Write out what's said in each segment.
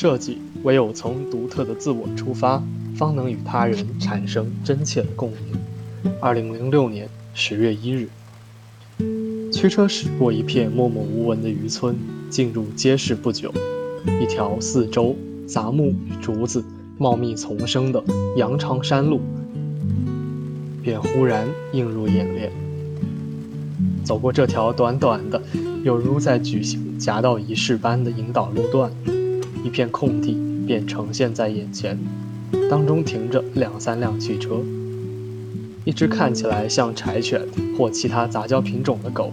设计唯有从独特的自我出发，方能与他人产生真切的共鸣。二零零六年十月一日，驱车驶过一片默默无闻的渔村，进入街市不久，一条四周杂木与竹子茂密丛生的羊肠山路，便忽然映入眼帘。走过这条短短的，有如在举行夹道仪式般的引导路段。一片空地便呈现在眼前，当中停着两三辆汽车，一只看起来像柴犬或其他杂交品种的狗，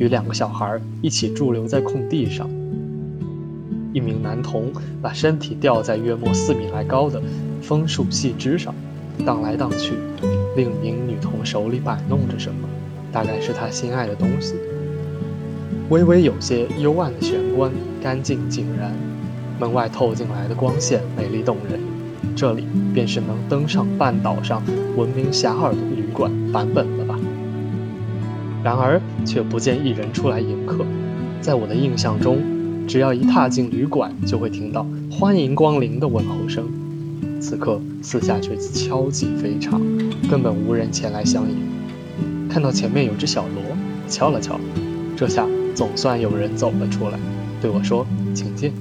与两个小孩一起驻留在空地上。一名男童把身体吊在约莫四米来高的枫树细枝上，荡来荡去；另一名女童手里摆弄着什么，大概是她心爱的东西。微微有些幽暗的玄关，干净井然。门外透进来的光线美丽动人，这里便是能登上半岛上闻名遐迩的旅馆版本了吧？然而却不见一人出来迎客。在我的印象中，只要一踏进旅馆，就会听到“欢迎光临”的问候声。此刻四下却敲击非常，根本无人前来相迎。看到前面有只小罗，敲了敲，这下总算有人走了出来，对我说：“请进。”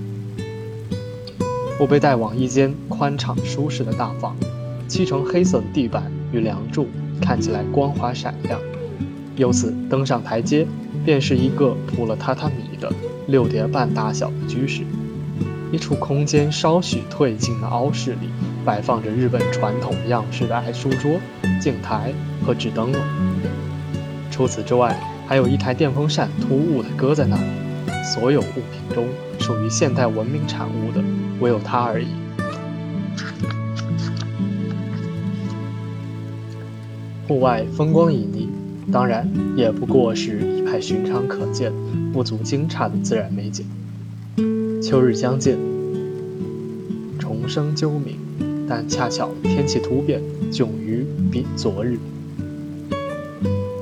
我被带往一间宽敞舒适的大房，漆成黑色的地板与梁柱看起来光滑闪亮。由此登上台阶，便是一个铺了榻榻米的六叠半大小的居室。一处空间稍许退进的凹室里，摆放着日本传统样式的矮书桌、镜台和纸灯笼。除此之外，还有一台电风扇突兀地搁在那里。所有物品中，属于现代文明产物的。唯有他而已。户外风光旖旎，当然也不过是一派寻常可见、不足惊诧的自然美景。秋日将近，虫声啾鸣，但恰巧天气突变，迥于比昨日。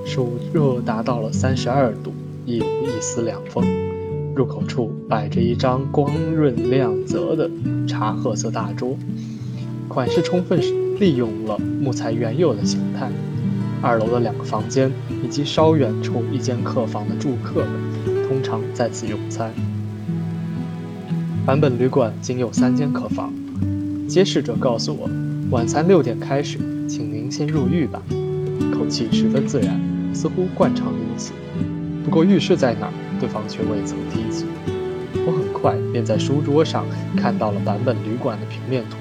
暑热达到了三十二度，亦无一丝凉风。入口处摆着一张光润亮泽的茶褐色大桌，款式充分利用了木材原有的形态。二楼的两个房间以及稍远处一间客房的住客们，通常在此用餐。版本旅馆仅有三间客房，接视者告诉我，晚餐六点开始，请您先入浴吧。口气十分自然，似乎惯常如此。不过浴室在哪儿？对方却未曾提及。我很快便在书桌上看到了版本旅馆的平面图，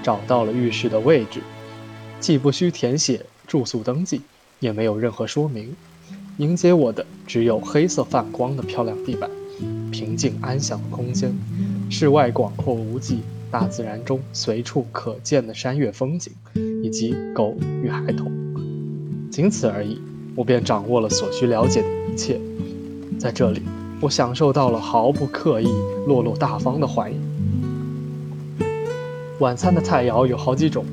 找到了浴室的位置，既不需填写住宿登记，也没有任何说明。迎接我的只有黑色泛光的漂亮地板，平静安详的空间，室外广阔无际，大自然中随处可见的山岳风景，以及狗与孩童，仅此而已，我便掌握了所需了解的一切。在这里，我享受到了毫不刻意、落落大方的欢迎。晚餐的菜肴有好几种，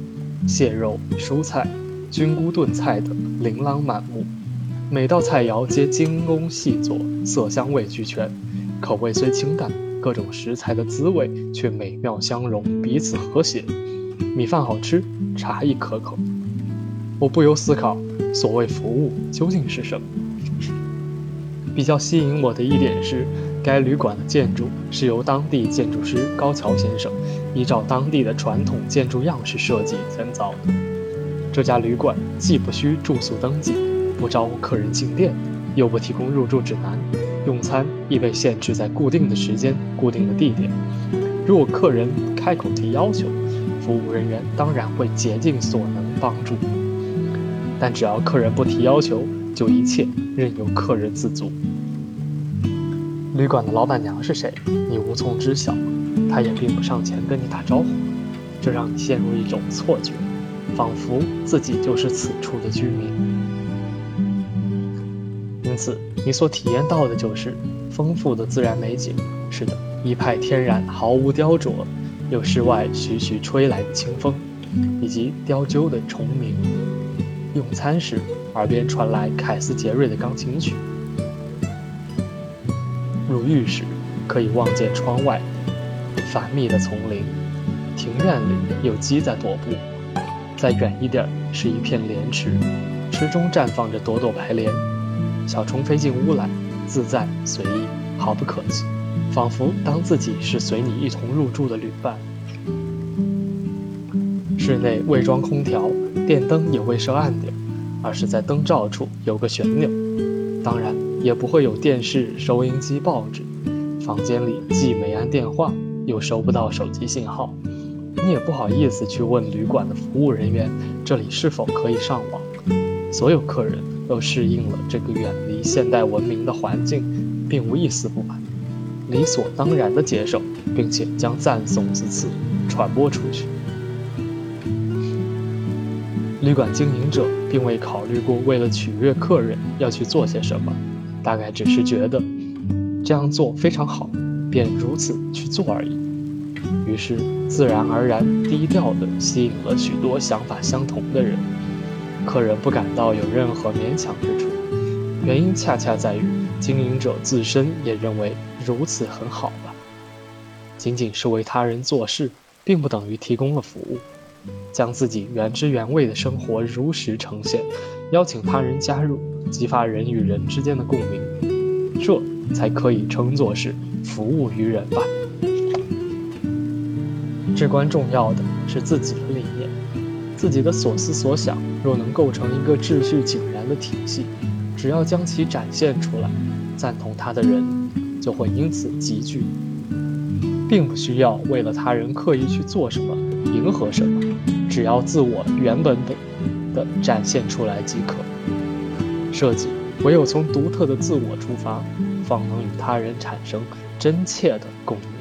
蟹肉、蔬菜、菌菇炖菜等琳琅满目，每道菜肴皆精工细作，色香味俱全。口味虽清淡，各种食材的滋味却美妙相融，彼此和谐。米饭好吃，茶亦可口。我不由思考：所谓服务究竟是什么？比较吸引我的一点是，该旅馆的建筑是由当地建筑师高桥先生依照当地的传统建筑样式设计建造的。这家旅馆既不需住宿登记，不招呼客人进店，又不提供入住指南，用餐亦被限制在固定的时间、固定的地点。如果客人开口提要求，服务人员当然会竭尽所能帮助。但只要客人不提要求，就一切任由客人自足。旅馆的老板娘是谁，你无从知晓，她也并不上前跟你打招呼，这让你陷入一种错觉，仿佛自己就是此处的居民。因此，你所体验到的就是丰富的自然美景。是的，一派天然，毫无雕琢，有室外徐徐吹来的清风，以及雕鹫的虫鸣。用餐时，耳边传来凯斯杰瑞的钢琴曲。入浴时，可以望见窗外繁密的丛林，庭院里有鸡在踱步。再远一点是一片莲池，池中绽放着朵朵白莲。小虫飞进屋来，自在随意，毫不客气，仿佛当自己是随你一同入住的旅伴。室内未装空调，电灯也未设暗点，而是在灯罩处有个旋钮。当然。也不会有电视、收音机、报纸，房间里既没安电话，又收不到手机信号，你也不好意思去问旅馆的服务人员这里是否可以上网。所有客人都适应了这个远离现代文明的环境，并无一丝不满，理所当然地接受，并且将赞颂之词传播出去。旅馆经营者并未考虑过为了取悦客人要去做些什么。大概只是觉得这样做非常好，便如此去做而已。于是自然而然、低调地吸引了许多想法相同的人。客人不感到有任何勉强之处，原因恰恰在于经营者自身也认为如此很好吧。仅仅是为他人做事，并不等于提供了服务。将自己原汁原味的生活如实呈现，邀请他人加入。激发人与人之间的共鸣，这才可以称作是服务于人吧。至关重要的是自己的理念，自己的所思所想若能构成一个秩序井然的体系，只要将其展现出来，赞同他的人就会因此集聚，并不需要为了他人刻意去做什么、迎合什么，只要自我原本的的展现出来即可。设计唯有从独特的自我出发，方能与他人产生真切的共鸣。